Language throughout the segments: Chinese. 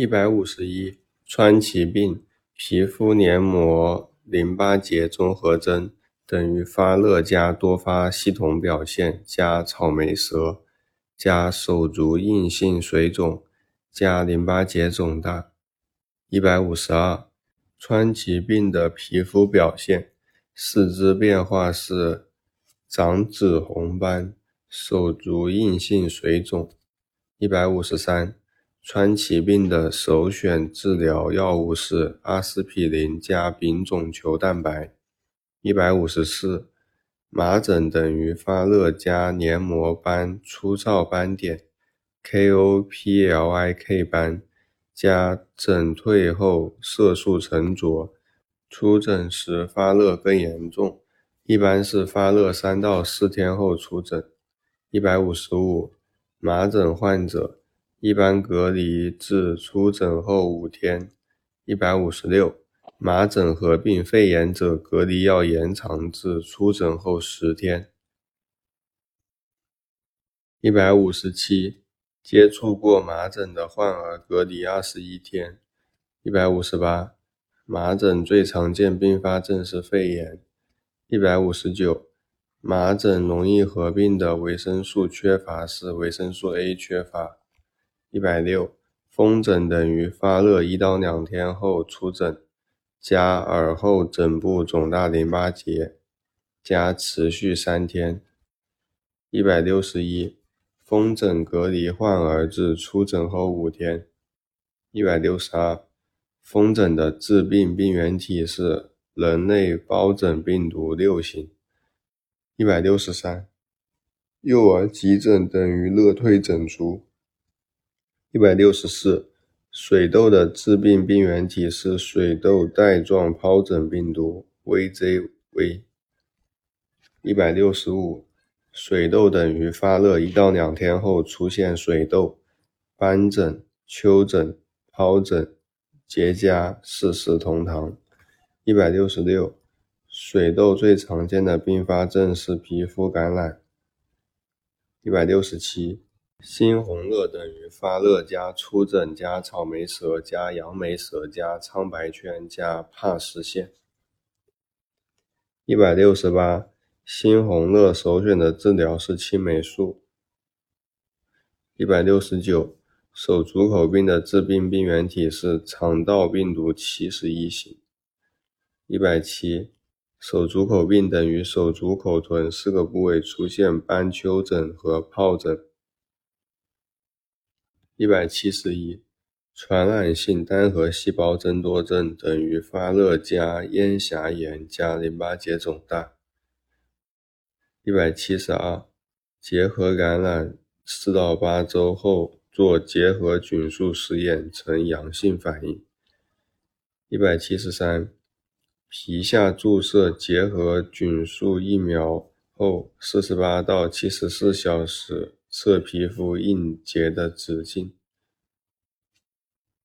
一百五十一，川崎病，皮肤黏膜淋巴结综合征等于发热加多发系统表现加草莓舌加手足硬性水肿加淋巴结肿大。一百五十二，川崎病的皮肤表现，四肢变化是长紫红斑，手足硬性水肿。一百五十三。川崎病的首选治疗药物是阿司匹林加丙种球蛋白。一百五十四，麻疹等于发热加黏膜斑粗糙斑点 （KOPLIK 斑）加疹退后色素沉着，出疹时发热更严重，一般是发热三到四天后出疹。一百五十五，麻疹患者。一般隔离至出诊后五天。一百五十六，麻疹合并肺炎者隔离要延长至出诊后十天。一百五十七，接触过麻疹的患儿隔离二十一天。一百五十八，麻疹最常见并发症是肺炎。一百五十九，麻疹容易合并的维生素缺乏是维生素 A 缺乏。一百六，风疹等于发热一到两天后出疹，加耳后枕部肿大淋巴结，加持续三天。一百六十一，风疹隔离患儿至出疹后五天。一百六十二，风疹的致病病原体是人类疱疹病毒六型。一百六十三，幼儿急疹等于热退疹出。一百六十四，水痘的致病病原体是水痘带状疱疹病毒 （VZV）。一百六十五，水痘等于发热一到两天后出现水痘、斑疹、丘疹、疱疹、结痂，四时同堂。一百六十六，水痘最常见的并发症是皮肤感染。一百六十七。猩红热等于发热加出疹加草莓舌加杨梅舌加苍白圈加帕氏线。一百六十八，猩红热首选的治疗是青霉素。一百六十九，手足口病的致病病原体是肠道病毒七十一型。一百七，手足口病等于手足口臀四个部位出现斑丘疹和疱疹。一百七十一，传染性单核细胞增多症等于发热加咽峡炎加淋巴结肿大。一百七十二，结核感染四到八周后做结核菌素实验呈阳性反应。一百七十三，皮下注射结核菌素疫苗后四十八到七十四小时。测皮肤硬结的直径。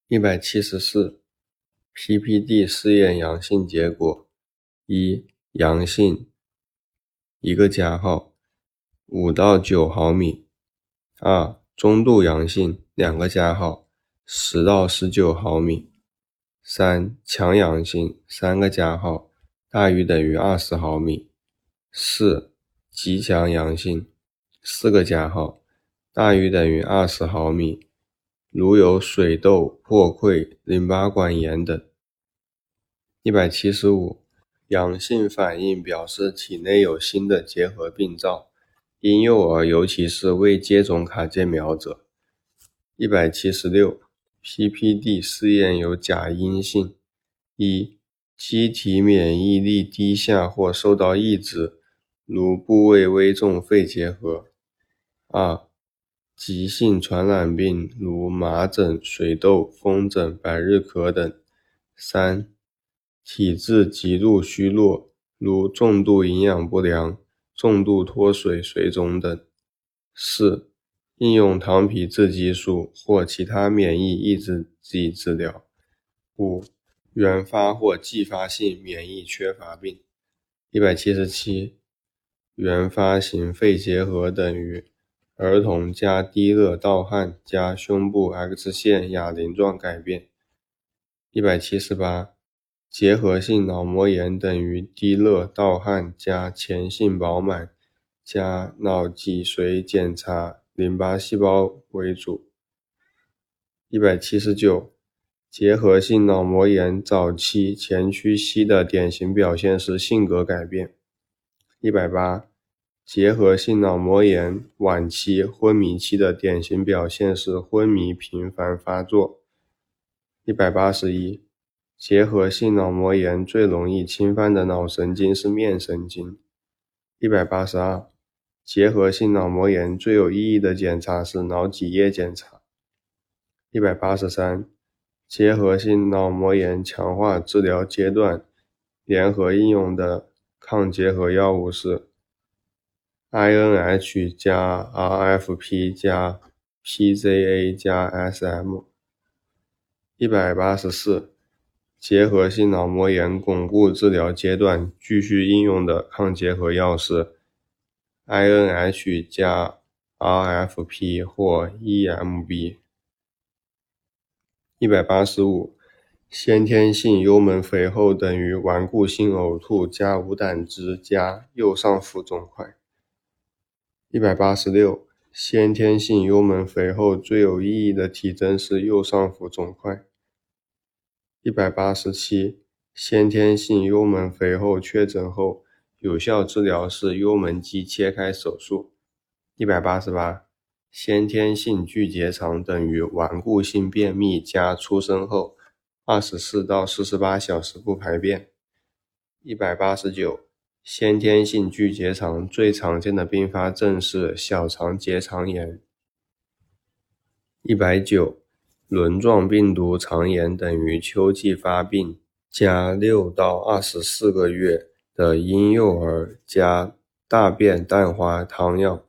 一百七十四，PPD 试验阳性结果：一、阳性，一个加号，五到九毫米；二、中度阳性，两个加号，十到十九毫米；三、强阳性，三个加号，大于等于二十毫米；四、极强阳性。四个加号，大于等于二十毫米，如有水痘、破溃、淋巴管炎等。一百七十五，阳性反应表示体内有新的结核病灶，婴幼儿尤其是未接种卡介苗者。一百七十六，PPD 试验有假阴性：一、机体免疫力低下或受到抑制，如部位危重肺结核。二、急性传染病如麻疹、水痘、风疹、百日咳等。三、体质极度虚弱，如重度营养不良、重度脱水、水肿等。四、应用糖皮质激素或其他免疫抑制剂治疗。五、原发或继发性免疫缺乏病。一百七十七，原发型肺结核等于。儿童加低热盗汗加胸部 X 线哑铃状改变。一百七十八，结核性脑膜炎等于低热盗汗加前性饱满加脑脊髓检查淋巴细胞为主。一百七十九，结核性脑膜炎早期前驱期的典型表现是性格改变。一百八。结核性脑膜炎晚期昏迷期的典型表现是昏迷频繁发作。一百八十一，结核性脑膜炎最容易侵犯的脑神经是面神经。一百八十二，结核性脑膜炎最有意义的检查是脑脊液检查。一百八十三，结核性脑膜炎强化治疗阶段联合应用的抗结核药物是。INH 加 RFP 加 PZA 加 SM。一百八十四，结核性脑膜炎巩固治疗阶段继续应用的抗结核药是 INH 加 RFP 或 EMB。一百八十五，先天性幽门肥厚等于顽固性呕吐加无胆汁加右上腹肿块。一百八十六，先天性幽门肥厚最有意义的体征是右上腹肿块。一百八十七，先天性幽门肥厚确诊后，有效治疗是幽门肌切开手术。一百八十八，先天性巨结肠等于顽固性便秘加出生后二十四到四十八小时不排便。一百八十九。先天性巨结肠最常见的并发症是小肠结肠炎。一百九，轮状病毒肠炎等于秋季发病加六到二十四个月的婴幼儿加大便蛋花汤样，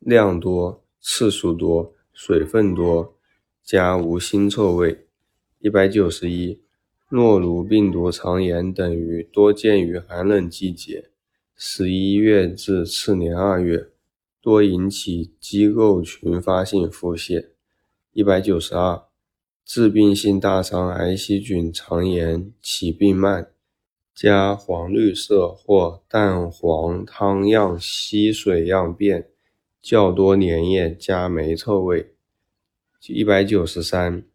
量多、次数多、水分多加无腥臭味。一百九十一。诺如病毒肠炎等于多见于寒冷季节，十一月至次年二月，多引起机构群发性腹泻。一百九十二，致病性大肠癌细菌肠炎起病慢，加黄绿色或淡黄汤样稀水样便，较多粘液加霉臭味。一百九十三。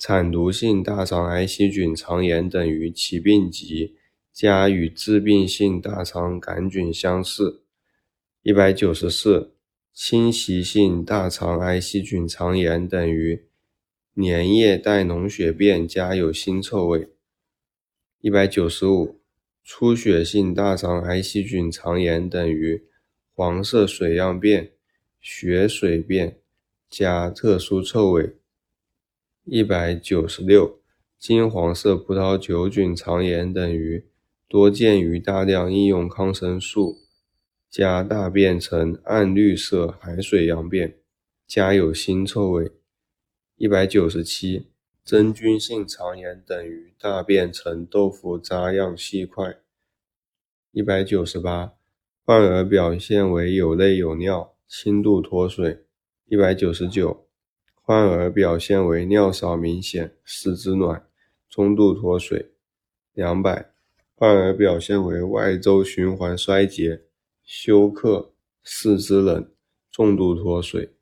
产毒性大肠癌细菌肠炎等于起病急加与致病性大肠杆菌相似。一百九十四，侵袭性大肠癌细菌肠炎等于粘液带脓血便加有腥臭味。一百九十五，出血性大肠癌细菌肠炎等于黄色水样便、血水便加特殊臭味。一百九十六，金黄色葡萄球菌肠炎等于多见于大量应用抗生素，加大便呈暗绿色海水样便，加有腥臭味。一百九十七，真菌性肠炎等于大便呈豆腐渣样细块。一百九十八，患儿表现为有泪有尿，轻度脱水。一百九十九。患儿表现为尿少明显，四肢暖，中度脱水。两百，患儿表现为外周循环衰竭，休克，四肢冷，重度脱水。